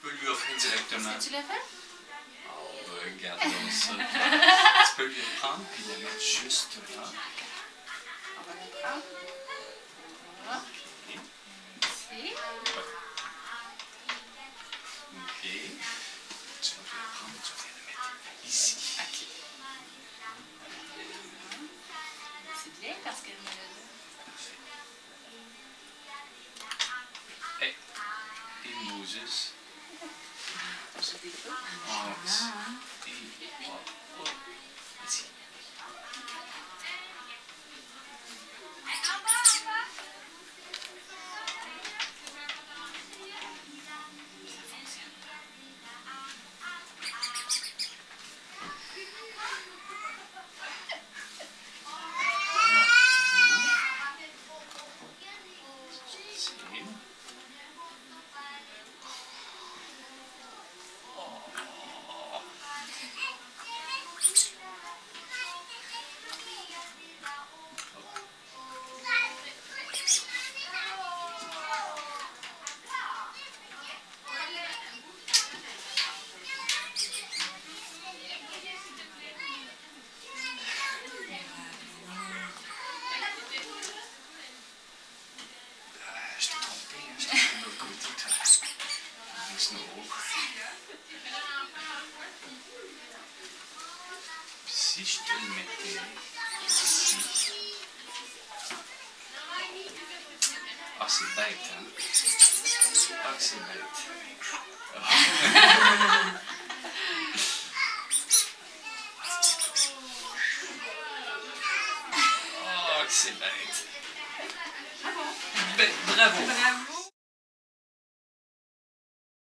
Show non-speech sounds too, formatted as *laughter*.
Tu peux lui offrir directement. Tu l'as fait? Oh, regardons ça. *laughs* tu peux lui prendre puis le mettre juste là. On va le prendre. Voilà. Ici. OK. Tu vas le prendre, tu vas le mettre ici. OK. C'est bien parce qu'elle me l'a Moses? Oh, nice. Snow. Si je te le mettais ici. Ah, c'est bête, hein? Ah, c'est bête. Oh. c'est bête. Ah bravo. Bravo. Bravo.